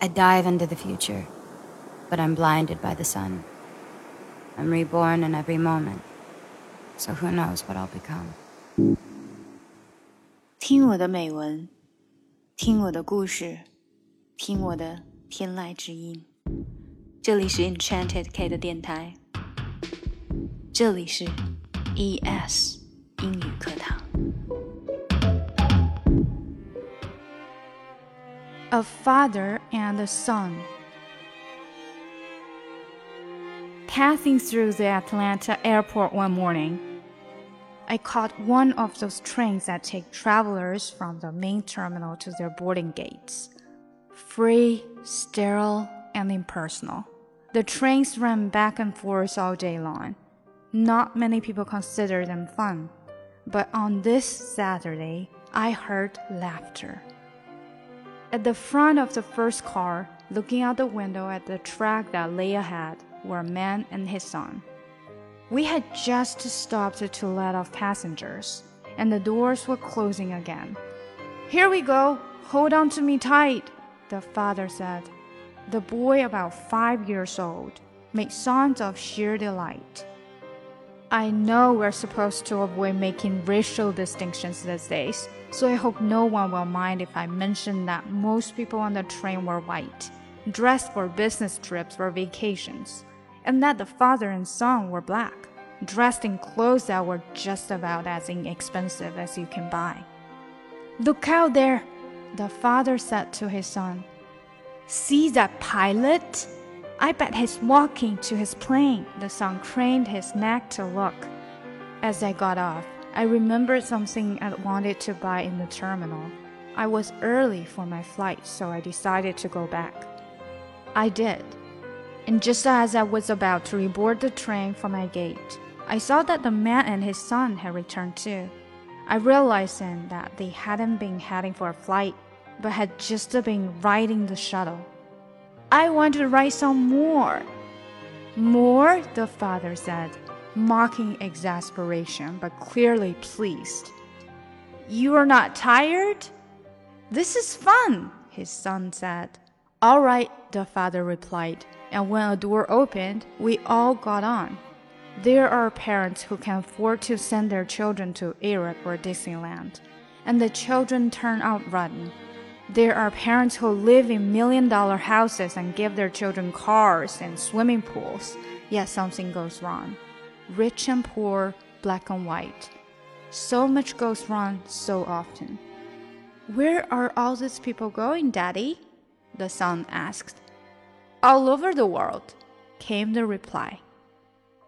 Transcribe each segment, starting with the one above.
I dive into the future, but I'm blinded by the sun. I'm reborn in every moment, so who knows what I'll become. 听我的美文，听我的故事，听我的天籁之音。这里是 Enchanted K 的电台，这里是 ES 英语课堂。 A father and a son. Passing through the Atlanta airport one morning, I caught one of those trains that take travelers from the main terminal to their boarding gates. Free, sterile, and impersonal. The trains ran back and forth all day long. Not many people consider them fun, but on this Saturday, I heard laughter. At the front of the first car, looking out the window at the track that lay ahead, were a man and his son. We had just stopped to let off passengers, and the doors were closing again. Here we go! Hold on to me tight, the father said. The boy, about five years old, made sounds of sheer delight. I know we're supposed to avoid making racial distinctions these days, so I hope no one will mind if I mention that most people on the train were white, dressed for business trips or vacations, and that the father and son were black, dressed in clothes that were just about as inexpensive as you can buy. Look out there, the father said to his son. See that pilot? I bet he's walking to his plane. The son craned his neck to look. As I got off, I remembered something I wanted to buy in the terminal. I was early for my flight, so I decided to go back. I did. And just as I was about to reboard the train for my gate, I saw that the man and his son had returned too. I realized then that they hadn't been heading for a flight, but had just been riding the shuttle. I want to write some more. More, the father said, mocking exasperation, but clearly pleased. You are not tired? This is fun, his son said. All right, the father replied, and when a door opened, we all got on. There are parents who can afford to send their children to Europe or Disneyland, and the children turn out rotten. There are parents who live in million dollar houses and give their children cars and swimming pools, yet something goes wrong. Rich and poor, black and white. So much goes wrong so often. Where are all these people going, Daddy? The son asked. All over the world, came the reply.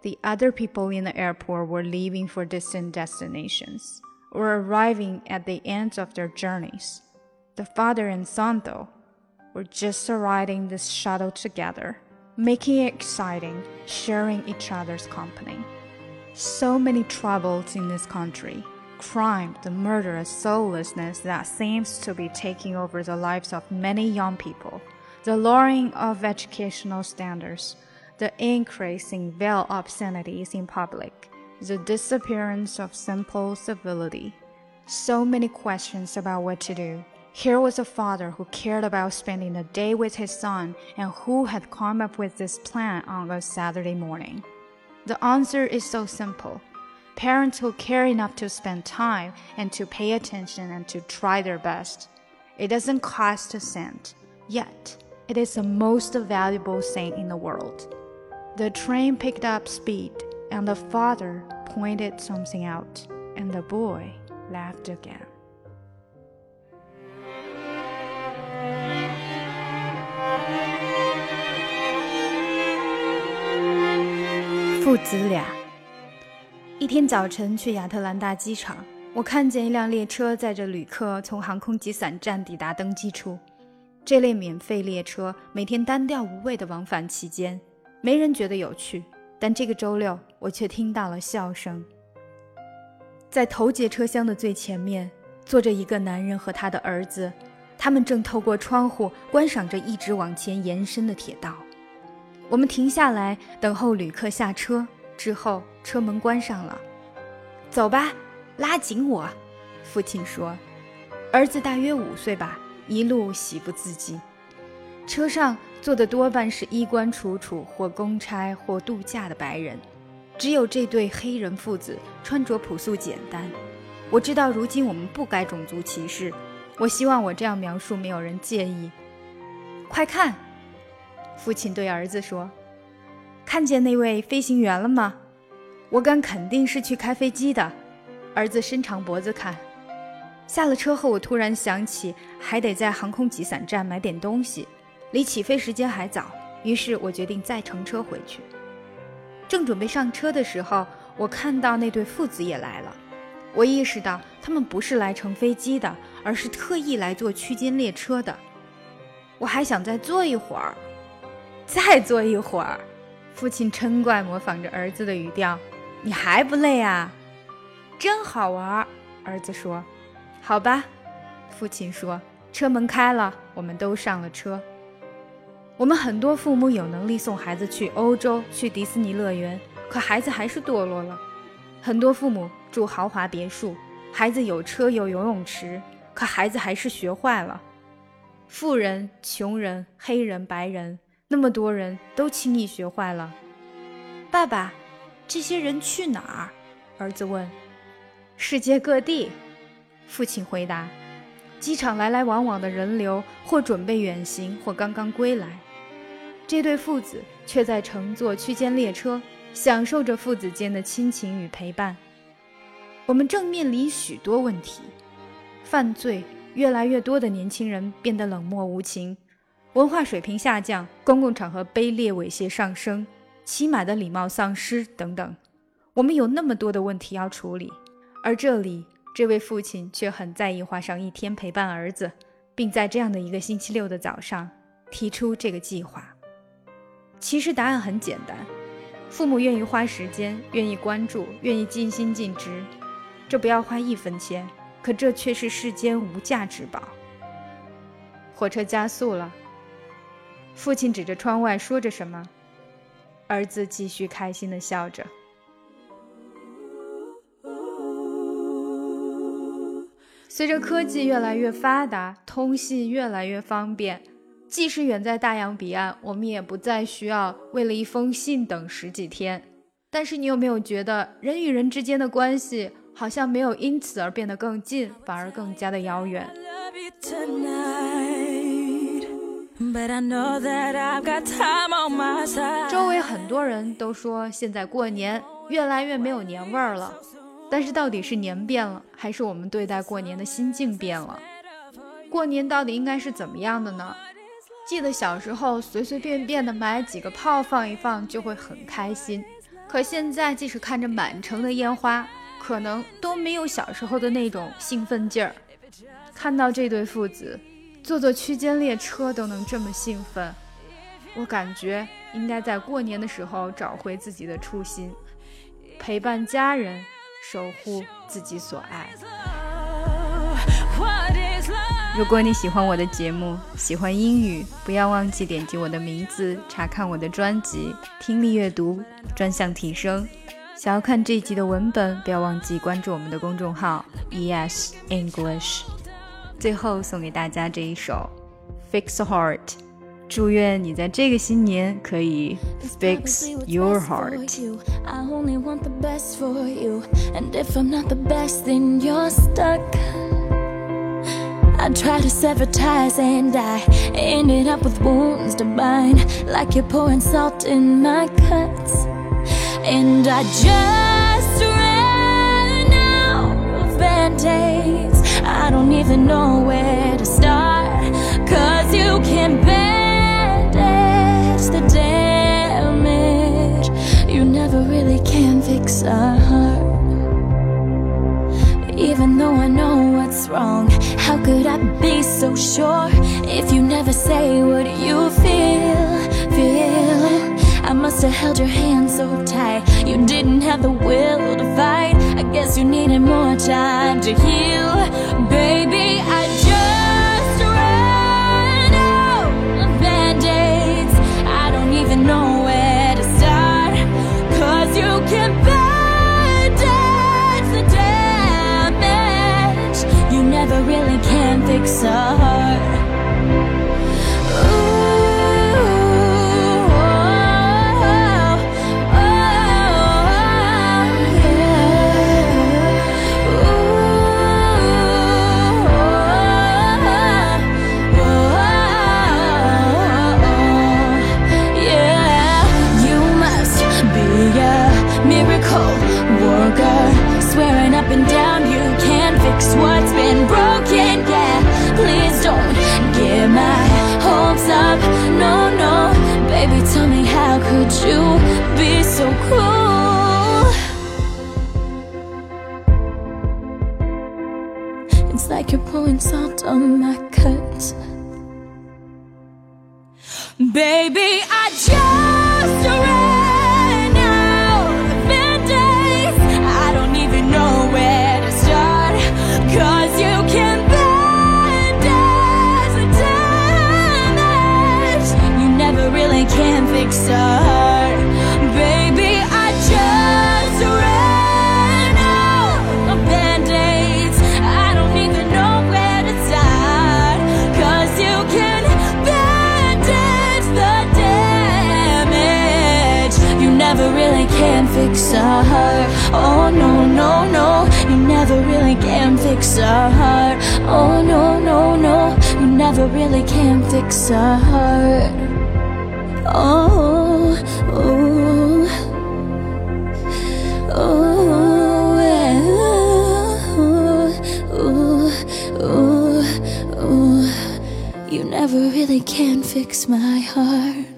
The other people in the airport were leaving for distant destinations or arriving at the ends of their journeys. The father and son, though, were just riding this shuttle together, making it exciting, sharing each other's company. So many troubles in this country crime, the murderous soullessness that seems to be taking over the lives of many young people, the lowering of educational standards, the increase in veiled obscenities in public, the disappearance of simple civility. So many questions about what to do here was a father who cared about spending a day with his son and who had come up with this plan on a Saturday morning. The answer is so simple. Parents who care enough to spend time and to pay attention and to try their best. It doesn't cost a cent, yet it is the most valuable thing in the world. The train picked up speed, and the father pointed something out, and the boy laughed again. 父子俩。一天早晨去亚特兰大机场，我看见一辆列车载着旅客从航空集散站抵达登机处。这类免费列车每天单调无味的往返其间，没人觉得有趣。但这个周六，我却听到了笑声。在头节车厢的最前面，坐着一个男人和他的儿子，他们正透过窗户观赏着一直往前延伸的铁道。我们停下来等候旅客下车，之后车门关上了。走吧，拉紧我，父亲说。儿子大约五岁吧，一路喜不自禁。车上坐的多半是衣冠楚楚或公差或度假的白人，只有这对黑人父子穿着朴素简单。我知道如今我们不该种族歧视，我希望我这样描述没有人介意。快看，父亲对儿子说：“看见那位飞行员了吗？我敢肯定是去开飞机的。”儿子伸长脖子看。下了车后，我突然想起还得在航空集散站买点东西，离起飞时间还早，于是我决定再乘车回去。正准备上车的时候，我看到那对父子也来了。我意识到他们不是来乘飞机的，而是特意来坐区间列车的。我还想再坐一会儿，再坐一会儿。父亲嗔怪模仿着儿子的语调：“你还不累啊？真好玩。”儿子说。好吧，父亲说。车门开了，我们都上了车。我们很多父母有能力送孩子去欧洲、去迪士尼乐园，可孩子还是堕落了。很多父母住豪华别墅，孩子有车有游泳池，可孩子还是学坏了。富人、穷人、黑人、白人，那么多人都轻易学坏了。爸爸，这些人去哪儿？儿子问。世界各地。父亲回答：“机场来来往往的人流，或准备远行，或刚刚归来。这对父子却在乘坐区间列车，享受着父子间的亲情与陪伴。我们正面临许多问题：犯罪，越来越多的年轻人变得冷漠无情；文化水平下降，公共场合卑劣猥亵上升，起码的礼貌丧失等等。我们有那么多的问题要处理，而这里。”这位父亲却很在意花上一天陪伴儿子，并在这样的一个星期六的早上提出这个计划。其实答案很简单：父母愿意花时间，愿意关注，愿意尽心尽职，这不要花一分钱，可这却是世间无价之宝。火车加速了，父亲指着窗外说着什么，儿子继续开心地笑着。随着科技越来越发达，通信越来越方便，即使远在大洋彼岸，我们也不再需要为了一封信等十几天。但是，你有没有觉得人与人之间的关系好像没有因此而变得更近，反而更加的遥远？周围很多人都说，现在过年越来越没有年味儿了。但是到底是年变了，还是我们对待过年的心境变了？过年到底应该是怎么样的呢？记得小时候随随便便的买几个炮放一放就会很开心，可现在即使看着满城的烟花，可能都没有小时候的那种兴奋劲儿。看到这对父子坐坐区间列车都能这么兴奋，我感觉应该在过年的时候找回自己的初心，陪伴家人。守护自己所爱。如果你喜欢我的节目，喜欢英语，不要忘记点击我的名字，查看我的专辑《听力阅读专项提升》。想要看这一集的文本，不要忘记关注我们的公众号 ES English。最后送给大家这一首《Fix a Heart》。祝愿你在这个新年可以 fix your heart. I only want the best for you, and if I'm not the best, then you're stuck. I tried to sever ties and I ended up with wounds to bind, like you're pouring salt in my cuts. And I just ran out of band aids. I don't even know where to start, cause you can't bear the damage. You never really can fix a heart. Even though I know what's wrong, how could I be so sure if you never say what you feel? Feel. I must have held your hand so tight. You didn't have the will to fight. I guess you needed more time to heal. breaks our heart. miracle worker Swearing up and down you can fix what so cruel. It's like you're pouring salt on my cut. Baby, I just can fix a heart. Oh no, no, no. You never really can fix a heart. Oh no, no, no. You never really can fix a heart. Oh, oh, oh, oh, oh, oh. You never really can fix my heart.